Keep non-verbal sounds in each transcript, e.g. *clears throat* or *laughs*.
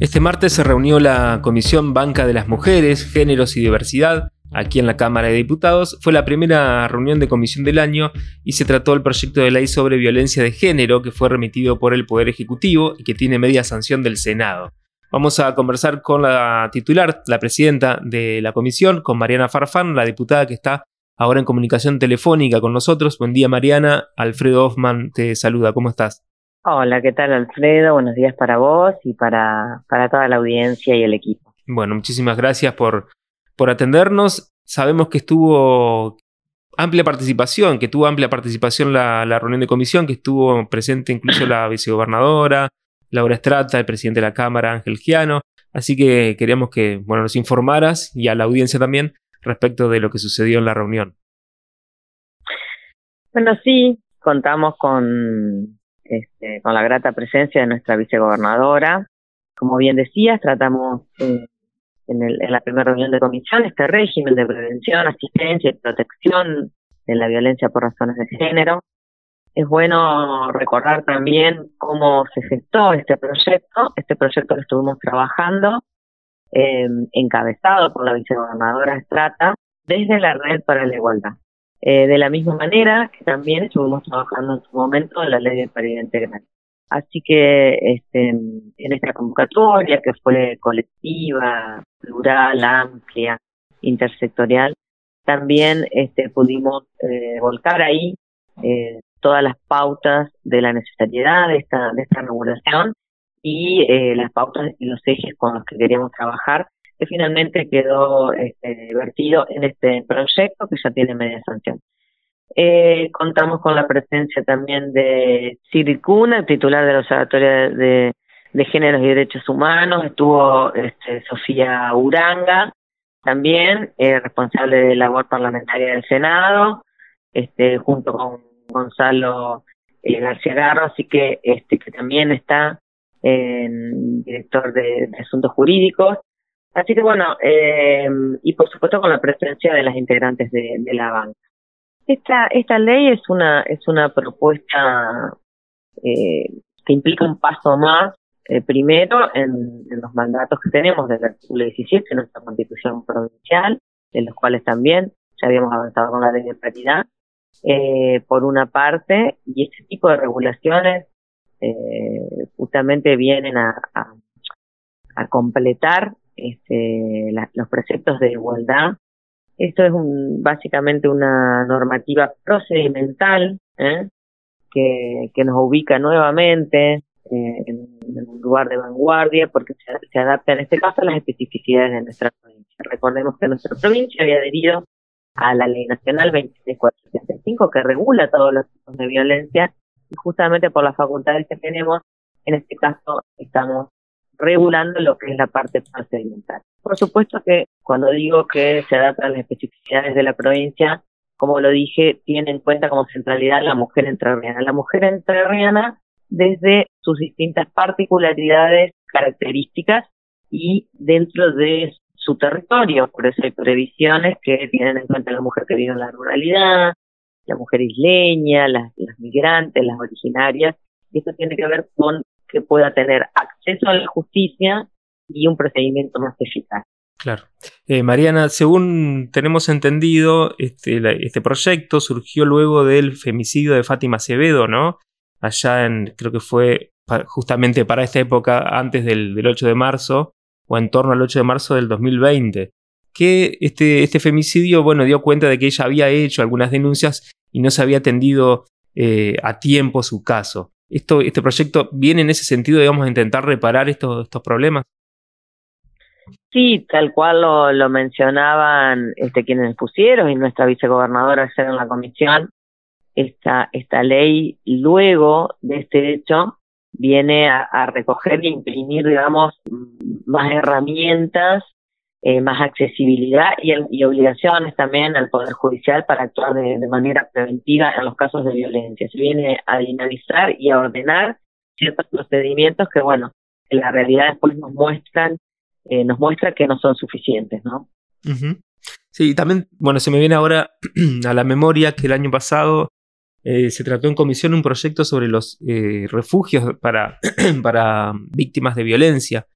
Este martes se reunió la Comisión Banca de las Mujeres, Géneros y Diversidad aquí en la Cámara de Diputados. Fue la primera reunión de comisión del año y se trató el proyecto de ley sobre violencia de género que fue remitido por el Poder Ejecutivo y que tiene media sanción del Senado. Vamos a conversar con la titular, la presidenta de la comisión, con Mariana Farfán, la diputada que está ahora en comunicación telefónica con nosotros. Buen día Mariana, Alfredo Hoffman te saluda, ¿cómo estás? Hola, ¿qué tal Alfredo? Buenos días para vos y para, para toda la audiencia y el equipo. Bueno, muchísimas gracias por, por atendernos. Sabemos que estuvo amplia participación, que tuvo amplia participación la, la reunión de comisión, que estuvo presente incluso la *clears throat* vicegobernadora, Laura Estrata, el presidente de la Cámara, Ángel Giano. Así que queríamos que bueno, nos informaras y a la audiencia también respecto de lo que sucedió en la reunión. Bueno, sí, contamos con este, con la grata presencia de nuestra vicegobernadora. Como bien decías, tratamos eh, en, el, en la primera reunión de comisión este régimen de prevención, asistencia y protección de la violencia por razones de género. Es bueno recordar también cómo se gestó este proyecto, este proyecto que estuvimos trabajando, eh, encabezado por la vicegobernadora Estrata, desde la Red para la Igualdad. Eh, de la misma manera que también estuvimos trabajando en su momento en la ley de paridad integral. Así que este, en esta convocatoria que fue colectiva, plural, amplia, intersectorial, también este, pudimos eh, volcar ahí eh, todas las pautas de la necesidad de esta, de esta regulación y eh, las pautas y los ejes con los que queríamos trabajar que finalmente quedó este, vertido en este proyecto que ya tiene media sanción. Eh, contamos con la presencia también de Siri Cuna, titular del Observatorio de, de Géneros y Derechos Humanos, estuvo este, Sofía Uranga, también eh, responsable de la labor parlamentaria del Senado, este, junto con Gonzalo eh, García Garro, así que este que también está en director de Asuntos Jurídicos, Así que bueno, eh, y por supuesto con la presencia de las integrantes de, de, la banca. Esta, esta ley es una, es una propuesta eh, que implica un paso más, eh, primero en, los mandatos que tenemos del artículo 17 de nuestra constitución provincial, en los cuales también ya habíamos avanzado con la ley de paridad, eh, por una parte, y este tipo de regulaciones eh, justamente vienen a, a completar este, la, los preceptos de igualdad. Esto es un, básicamente una normativa procedimental ¿eh? que, que nos ubica nuevamente eh, en, un lugar de vanguardia porque se, se, adapta en este caso a las especificidades de nuestra provincia. Recordemos que nuestra provincia había adherido a la Ley Nacional 26475 que regula todos los tipos de violencia y justamente por las facultades que tenemos, en este caso estamos regulando lo que es la parte procedimental. Por supuesto que cuando digo que se adapta a las especificidades de la provincia, como lo dije, tiene en cuenta como centralidad la mujer entrerriana. La mujer entrerriana desde sus distintas particularidades, características y dentro de su territorio. Por eso hay previsiones que tienen en cuenta la mujer que vive en la ruralidad, la mujer isleña, las, las migrantes, las originarias. Y eso tiene que ver con que pueda tener acceso a la justicia y un procedimiento más eficaz. Claro. Eh, Mariana, según tenemos entendido, este, este proyecto surgió luego del femicidio de Fátima Acevedo, ¿no? Allá en, creo que fue justamente para esta época, antes del, del 8 de marzo, o en torno al 8 de marzo del 2020. Que este, este femicidio, bueno, dio cuenta de que ella había hecho algunas denuncias y no se había atendido eh, a tiempo su caso. Esto, ¿Este proyecto viene en ese sentido, digamos, a intentar reparar estos, estos problemas? Sí, tal cual lo, lo mencionaban este, quienes pusieron y nuestra vicegobernadora ayer en la comisión. Esta, esta ley, luego de este hecho, viene a, a recoger e imprimir, digamos, más herramientas eh, más accesibilidad y, obligaciones también al Poder Judicial para actuar de, de, manera preventiva en los casos de violencia. Se viene a dinamizar y a ordenar ciertos procedimientos que, bueno, en la realidad después nos muestran, eh, nos muestra que no son suficientes, ¿no? Uh -huh. Sí, también, bueno, se me viene ahora *clears throat* a la memoria que el año pasado eh, se trató en comisión un proyecto sobre los eh, refugios para, *clears throat* para víctimas de violencia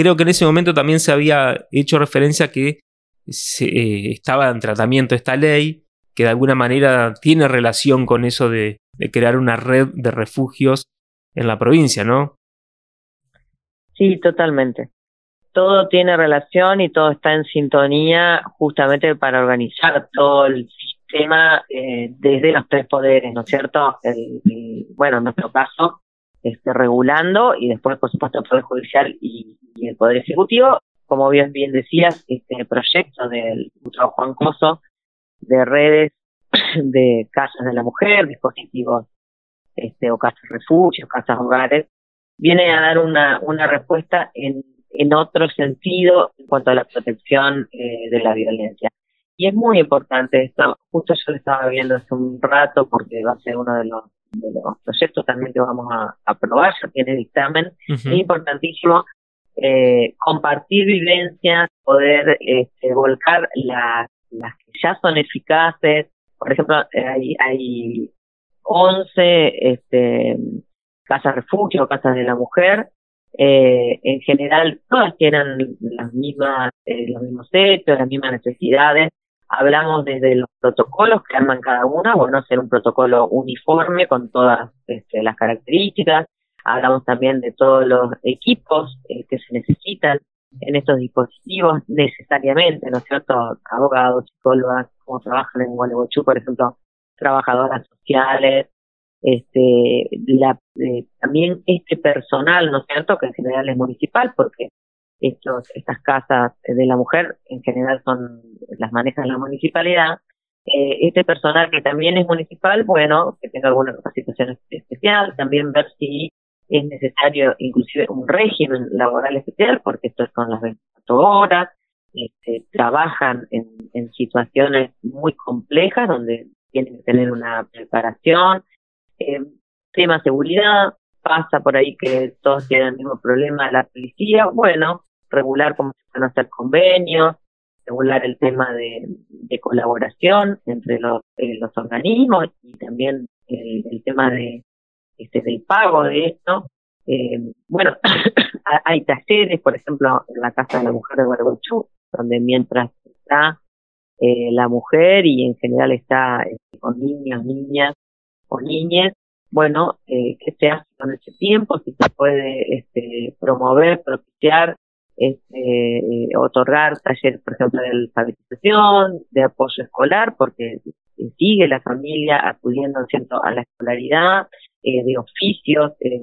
creo que en ese momento también se había hecho referencia a que eh, estaba en tratamiento esta ley, que de alguna manera tiene relación con eso de, de crear una red de refugios en la provincia, ¿no? Sí, totalmente. Todo tiene relación y todo está en sintonía justamente para organizar todo el sistema eh, desde los tres poderes, ¿no es cierto? El, bueno, en nuestro caso, este, regulando y después, por supuesto, el Poder Judicial y, el Poder Ejecutivo. Como bien, bien decías, este proyecto del diputado Juan Coso de redes *clears throat* de casas de la mujer, dispositivos este, o casas refugios, casas hogares, viene a dar una, una respuesta en, en otro sentido en cuanto a la protección eh, de la violencia. Y es muy importante esto, justo yo lo estaba viendo hace un rato porque va a ser uno de los, de los proyectos también que vamos a aprobar, ya tiene dictamen, es importantísimo eh, compartir vivencias, poder este, volcar las, las que ya son eficaces. Por ejemplo, hay, hay 11 este, casas refugio, casas de la mujer. Eh, en general, todas tienen las mismas, eh, los mismos hechos, las mismas necesidades. Hablamos desde los protocolos que arman cada una, bueno, hacer un protocolo uniforme con todas este, las características. Hablamos también de todos los equipos eh, que se necesitan en estos dispositivos necesariamente, ¿no es cierto? Abogados, psicólogas, como trabajan en Gualeguaychú, por ejemplo, trabajadoras sociales, este, la, eh, también este personal, ¿no es cierto?, que en general es municipal, porque estos, estas casas de la mujer en general son, las maneja la municipalidad, eh, este personal que también es municipal, bueno, que tenga alguna capacitación especial, también ver si es necesario inclusive un régimen laboral especial, porque esto son las 24 horas, este, trabajan en, en situaciones muy complejas donde tienen que tener una preparación, eh, tema seguridad, pasa por ahí que todos tienen el mismo problema la policía, bueno, regular cómo se pueden hacer convenios, regular el tema de, colaboración entre los, eh, los organismos y también el, tema de este del pago de esto. Eh, bueno, *coughs* hay talleres, por ejemplo, en la Casa de la Mujer de Guaraguachú, donde mientras está eh, la mujer y en general está este, con niños, niñas, o niñas, bueno, eh, qué se hace con ese tiempo, si se puede este, promover, propiciar, este, eh, otorgar talleres, por ejemplo, de alfabetización, de apoyo escolar, porque sigue la familia acudiendo ¿cierto? a la escolaridad, eh, de oficios. Eh,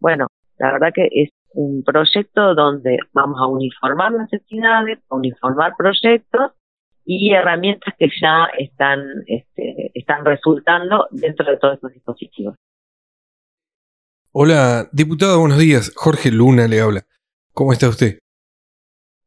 bueno, la verdad que es un proyecto donde vamos a uniformar necesidades, a uniformar proyectos y herramientas que ya están, este, están resultando dentro de todos estos dispositivos. Hola, diputado, buenos días. Jorge Luna le habla. ¿Cómo está usted?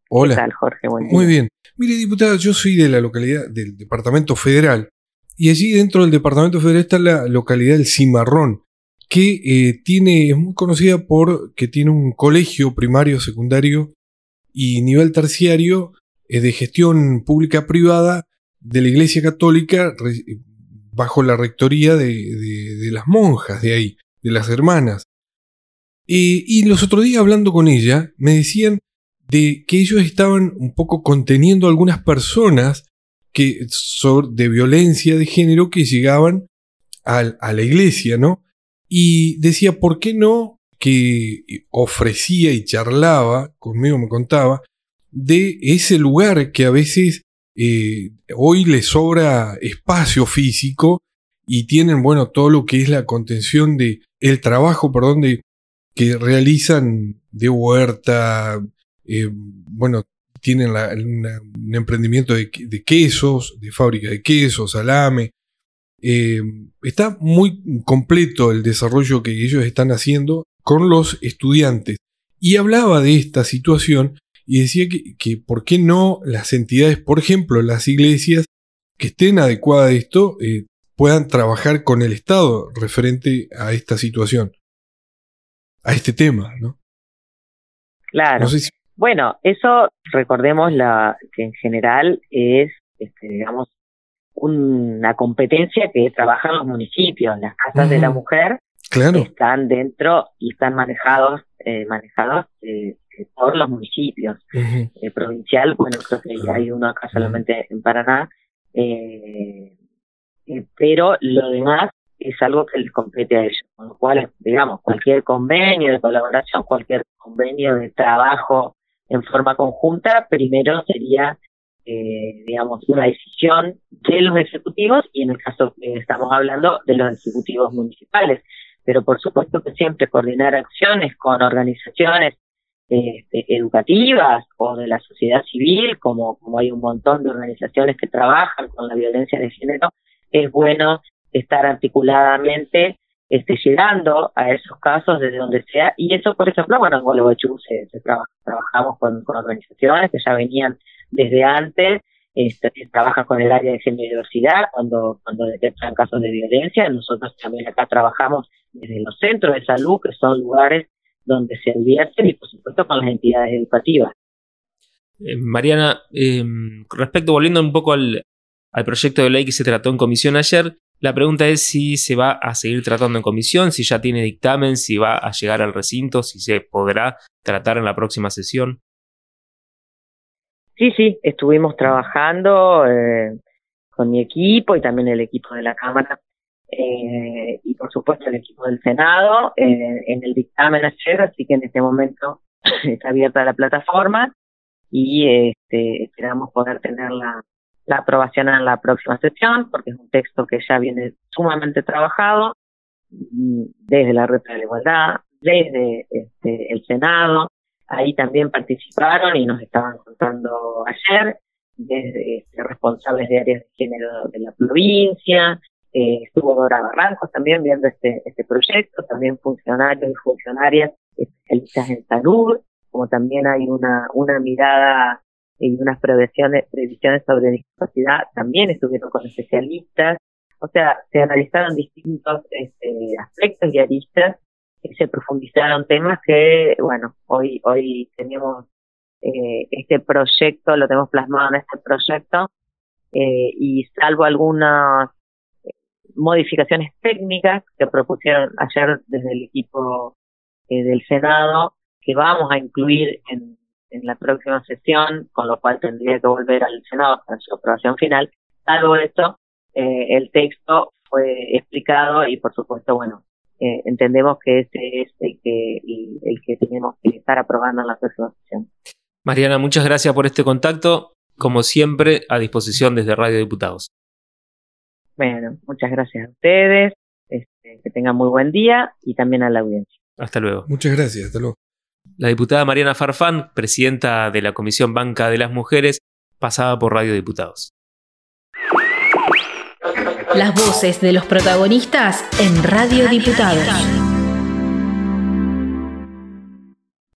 Hola. ¿Qué tal, Jorge? Muy bien. Mire, diputado, yo soy de la localidad del Departamento Federal y allí dentro del Departamento Federal está la localidad del Cimarrón, que eh, tiene, es muy conocida por que tiene un colegio primario, secundario y nivel terciario de gestión pública privada de la Iglesia Católica bajo la rectoría de, las monjas de ahí, de las hermanas. Y los otros días hablando con ella, me decían de que ellos estaban un poco conteniendo algunas personas que, de violencia de género que llegaban a, a la iglesia, ¿no? Y decía, ¿por qué no? Que ofrecía y charlaba, conmigo me contaba, de ese lugar que a veces eh, hoy les sobra espacio físico y tienen, bueno, todo lo que es la contención de, el trabajo, perdón, de, que realizan de huerta, eh, bueno, tienen un emprendimiento de, quesos, de fábrica de quesos, salame. Eh, está muy completo el desarrollo que ellos están haciendo con los estudiantes. Y hablaba de esta situación y decía que, por qué no las entidades, por ejemplo, las iglesias, que estén adecuadas a esto, eh, puedan trabajar con el Estado referente a esta situación, a este tema, ¿no? Claro. Bueno, eso recordemos la, que en general es, este, digamos, una competencia que trabajan los municipios, las casas de la mujer claro. están dentro y están manejados, eh, manejados eh, por los municipios. provincial, bueno, creo que hay uno acá solamente en Paraná, pero lo demás es algo que les compete a ellos, con lo cual, digamos, cualquier convenio de colaboración, cualquier convenio de trabajo en forma conjunta, primero sería, eh, digamos, una decisión de los ejecutivos y en el caso que estamos hablando de los ejecutivos municipales. Pero por supuesto que siempre coordinar acciones con organizaciones este, educativas o de la sociedad civil, como, como hay un montón de organizaciones que trabajan con la violencia de género, es bueno estar articuladamente este, llegando a esos casos desde donde sea. Y eso, por ejemplo, bueno, en Gualeguaychú se, se trabajamos con, organizaciones que ya venían desde antes, este, trabajan con el área de género y diversidad cuando, cuando detectan casos de violencia. Nosotros también acá trabajamos desde los centros de salud, que son lugares donde se advierten y, por supuesto, con las entidades educativas. Eh, Mariana, eh, respecto, volviendo un poco al, al proyecto de ley que se trató en comisión ayer, la pregunta es si se va a seguir tratando en comisión, si ya tiene dictamen, si va a llegar al recinto, si se podrá tratar en la próxima sesión. Sí, sí, estuvimos trabajando eh, con mi equipo y también el equipo de la Cámara eh, y por supuesto el equipo del Senado eh, en el dictamen ayer, así que en este momento *laughs* está abierta la plataforma y este, esperamos poder tenerla la aprobación en la próxima sesión, porque es un texto que ya viene sumamente trabajado desde la Red de la Igualdad, desde este, el Senado. Ahí también participaron y nos estaban contando ayer, desde este, responsables de áreas de género de la provincia, eh, estuvo Dora Barrancos también viendo este, este proyecto, también funcionarios y funcionarias especialistas en salud, como también hay una, una mirada y unas previsiones, previsiones sobre discapacidad también estuvieron con especialistas. O sea, se analizaron distintos este, aspectos y aristas y se profundizaron temas que, bueno, hoy, hoy tenemos eh, este proyecto, lo tenemos plasmado en este proyecto, eh, y salvo algunas modificaciones técnicas que propusieron ayer desde el equipo eh, del Senado, que vamos a incluir en, en la próxima sesión, con lo cual tendría que volver al Senado para su aprobación final. Salvo esto, eh, el texto fue explicado y por supuesto, bueno, eh, entendemos que ese es el que, el, que tenemos que estar aprobando en la próxima sesión. Mariana, muchas gracias por este contacto. Como siempre, a disposición desde Radio Diputados. Bueno, muchas gracias a ustedes. Este, que tengan muy buen día y también a la audiencia. Hasta luego. Muchas gracias. Hasta luego. La diputada Mariana Farfán, presidenta de la Comisión Banca de las Mujeres, pasaba por Radio Diputados. Las voces de los protagonistas en Radio Diputados.